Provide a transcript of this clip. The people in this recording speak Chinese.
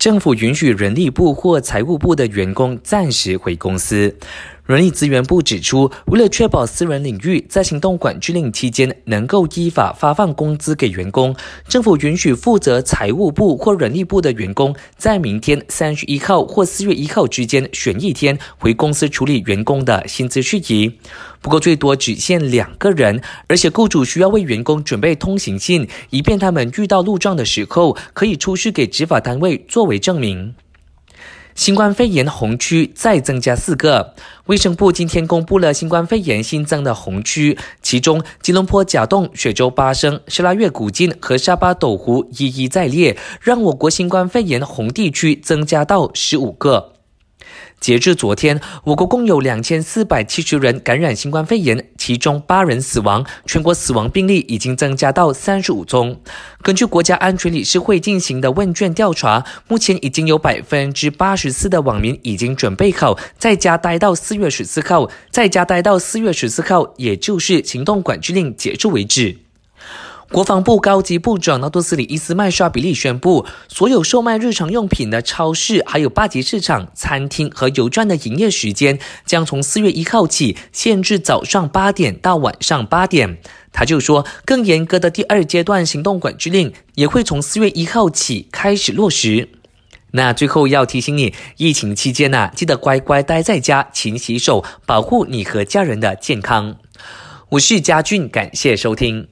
政府允许人力部或财务部的员工暂时回公司。人力资源部指出，为了确保私人领域在行动管制令期间能够依法发放工资给员工，政府允许负责财务部或人力部的员工在明天三十一号或四月一号之间选一天回公司处理员工的薪资事宜。不过，最多只限两个人，而且雇主需要为员工准备通行信，以便他们遇到路障的时候可以出示给执法单位作为证明。新冠肺炎红区再增加四个，卫生部今天公布了新冠肺炎新增的红区，其中吉隆坡甲洞、雪州巴生、沙拉越古晋和沙巴斗湖一一在列，让我国新冠肺炎红地区增加到十五个。截至昨天，我国共有两千四百七十人感染新冠肺炎，其中八人死亡，全国死亡病例已经增加到三十五宗。根据国家安全理事会进行的问卷调查，目前已经有百分之八十四的网民已经准备好在家待到四月十四号，在家待到四月十四号，也就是行动管制令结束为止。国防部高级部长纳多斯里伊斯麦沙比利宣布，所有售卖日常用品的超市、还有八级市场、餐厅和邮站的营业时间，将从四月一号起限制早上八点到晚上八点。他就说，更严格的第二阶段行动管制令也会从四月一号起开始落实。那最后要提醒你，疫情期间呢，记得乖乖待在家，勤洗手，保护你和家人的健康。我是嘉俊，感谢收听。